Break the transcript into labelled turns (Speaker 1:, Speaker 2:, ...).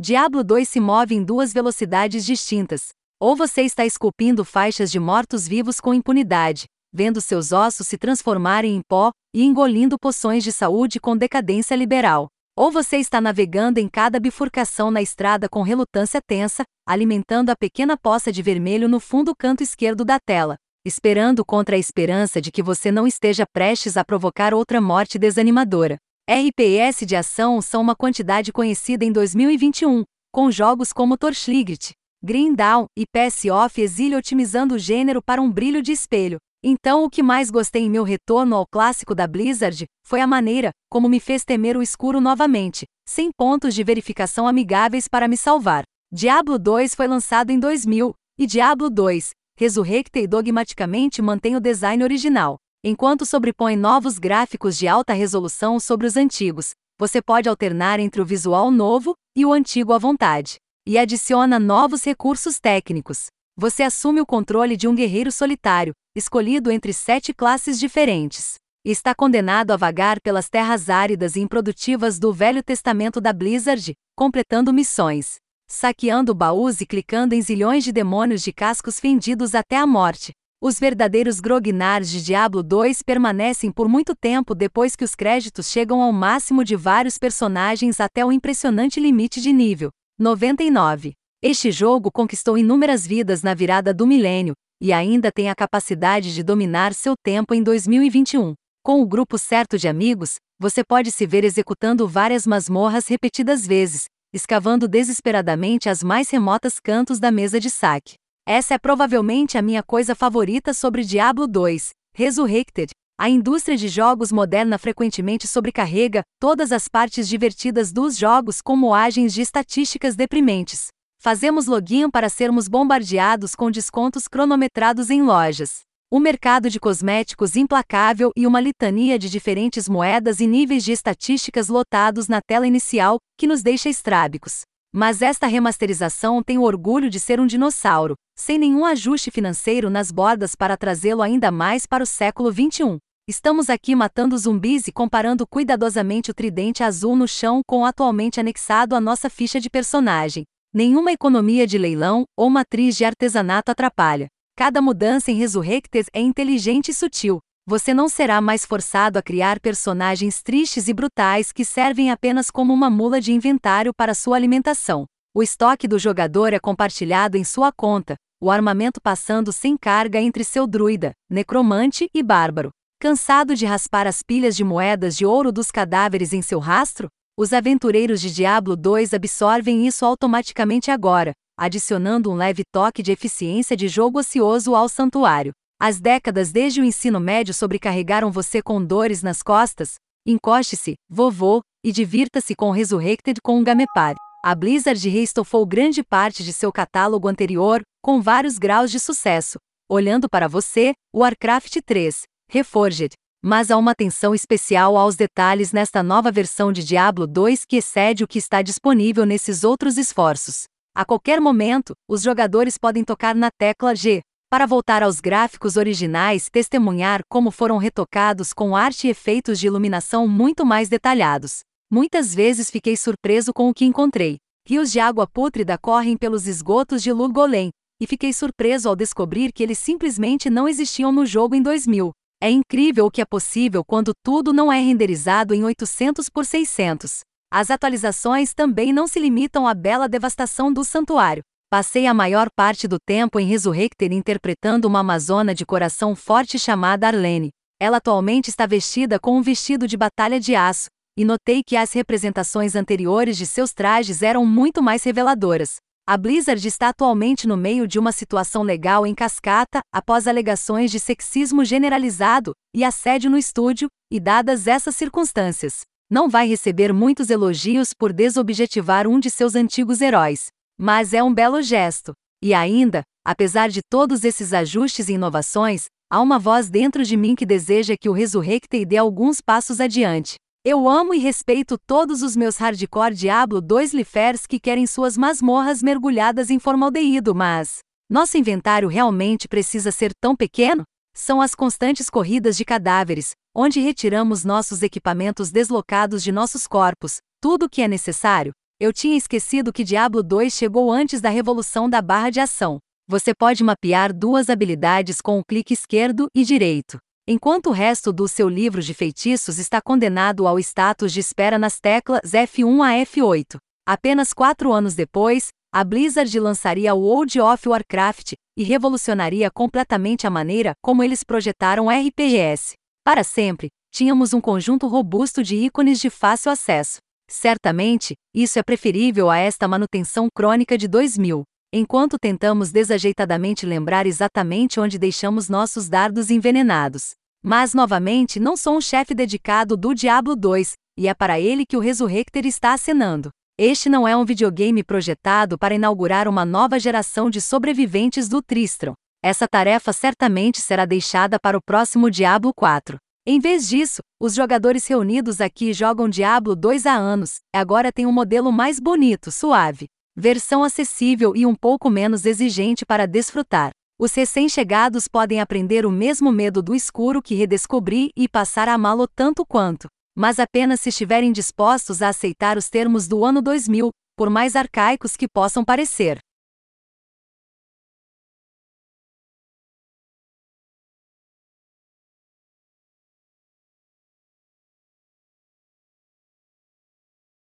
Speaker 1: Diablo 2 se move em duas velocidades distintas. Ou você está esculpindo faixas de mortos-vivos com impunidade, vendo seus ossos se transformarem em pó e engolindo poções de saúde com decadência liberal. Ou você está navegando em cada bifurcação na estrada com relutância tensa, alimentando a pequena poça de vermelho no fundo canto esquerdo da tela, esperando contra a esperança de que você não esteja prestes a provocar outra morte desanimadora. RPS de ação são uma quantidade conhecida em 2021, com jogos como Torchlight, Green Dawn e PS Off Exile otimizando o gênero para um brilho de espelho. Então, o que mais gostei em meu retorno ao clássico da Blizzard foi a maneira como me fez temer o escuro novamente, sem pontos de verificação amigáveis para me salvar. Diablo 2 foi lançado em 2000, e Diablo 2, Resurrected dogmaticamente mantém o design original. Enquanto sobrepõe novos gráficos de alta resolução sobre os antigos, você pode alternar entre o visual novo e o antigo à vontade. E adiciona novos recursos técnicos. Você assume o controle de um guerreiro solitário, escolhido entre sete classes diferentes. Está condenado a vagar pelas terras áridas e improdutivas do Velho Testamento da Blizzard, completando missões, saqueando baús e clicando em zilhões de demônios de cascos fendidos até a morte. Os verdadeiros grognards de Diablo 2 permanecem por muito tempo depois que os créditos chegam ao máximo de vários personagens até o impressionante limite de nível 99. Este jogo conquistou inúmeras vidas na virada do milênio, e ainda tem a capacidade de dominar seu tempo em 2021. Com o grupo certo de amigos, você pode se ver executando várias masmorras repetidas vezes, escavando desesperadamente as mais remotas cantos da mesa de saque. Essa é provavelmente a minha coisa favorita sobre Diablo 2, Resurrected. A indústria de jogos moderna frequentemente sobrecarrega todas as partes divertidas dos jogos com moagens de estatísticas deprimentes. Fazemos login para sermos bombardeados com descontos cronometrados em lojas. O mercado de cosméticos implacável e uma litania de diferentes moedas e níveis de estatísticas lotados na tela inicial, que nos deixa estrábicos. Mas esta remasterização tem o orgulho de ser um dinossauro, sem nenhum ajuste financeiro nas bordas para trazê-lo ainda mais para o século XXI. Estamos aqui matando zumbis e comparando cuidadosamente o tridente azul no chão com o atualmente anexado à nossa ficha de personagem. Nenhuma economia de leilão ou matriz de artesanato atrapalha. Cada mudança em Resurrected é inteligente e sutil. Você não será mais forçado a criar personagens tristes e brutais que servem apenas como uma mula de inventário para sua alimentação. O estoque do jogador é compartilhado em sua conta, o armamento passando sem carga entre seu druida, necromante e bárbaro. Cansado de raspar as pilhas de moedas de ouro dos cadáveres em seu rastro? Os aventureiros de Diablo 2 absorvem isso automaticamente agora, adicionando um leve toque de eficiência de jogo ocioso ao santuário. As décadas desde o ensino médio sobrecarregaram você com dores nas costas? Encoste-se, vovô, e divirta-se com Resurrected com um Gamepar. A Blizzard reestofou grande parte de seu catálogo anterior, com vários graus de sucesso. Olhando para você, Warcraft 3, Reforged, mas há uma atenção especial aos detalhes nesta nova versão de Diablo 2 que excede o que está disponível nesses outros esforços. A qualquer momento, os jogadores podem tocar na tecla G para voltar aos gráficos originais, testemunhar como foram retocados com arte e efeitos de iluminação muito mais detalhados. Muitas vezes fiquei surpreso com o que encontrei. Rios de água pútrida correm pelos esgotos de Lugolem, e fiquei surpreso ao descobrir que eles simplesmente não existiam no jogo em 2000. É incrível o que é possível quando tudo não é renderizado em 800 por 600. As atualizações também não se limitam à bela devastação do santuário. Passei a maior parte do tempo em Resurrected interpretando uma amazona de coração forte chamada Arlene. Ela atualmente está vestida com um vestido de batalha de aço, e notei que as representações anteriores de seus trajes eram muito mais reveladoras. A Blizzard está atualmente no meio de uma situação legal em cascata, após alegações de sexismo generalizado e assédio no estúdio, e dadas essas circunstâncias, não vai receber muitos elogios por desobjetivar um de seus antigos heróis. Mas é um belo gesto. E ainda, apesar de todos esses ajustes e inovações, há uma voz dentro de mim que deseja que o Resurrected dê alguns passos adiante. Eu amo e respeito todos os meus hardcore Diablo 2 lifers que querem suas masmorras mergulhadas em formaldeído, mas nosso inventário realmente precisa ser tão pequeno? São as constantes corridas de cadáveres, onde retiramos nossos equipamentos deslocados de nossos corpos, tudo o que é necessário. Eu tinha esquecido que Diablo 2 chegou antes da revolução da barra de ação. Você pode mapear duas habilidades com o clique esquerdo e direito. Enquanto o resto do seu livro de feitiços está condenado ao status de espera nas teclas F1 a F8. Apenas quatro anos depois, a Blizzard lançaria o World of Warcraft e revolucionaria completamente a maneira como eles projetaram RPGs. Para sempre, tínhamos um conjunto robusto de ícones de fácil acesso. Certamente, isso é preferível a esta manutenção crônica de 2000, enquanto tentamos desajeitadamente lembrar exatamente onde deixamos nossos dardos envenenados. Mas novamente não sou um chefe dedicado do Diablo 2, e é para ele que o Resurrector está acenando. Este não é um videogame projetado para inaugurar uma nova geração de sobreviventes do Tristram. Essa tarefa certamente será deixada para o próximo Diablo 4. Em vez disso, os jogadores reunidos aqui jogam Diablo 2 há anos, agora tem um modelo mais bonito, suave, versão acessível e um pouco menos exigente para desfrutar. Os recém-chegados podem aprender o mesmo medo do escuro que redescobri e passar a amá-lo tanto quanto, mas apenas se estiverem dispostos a aceitar os termos do ano 2000, por mais arcaicos que possam parecer.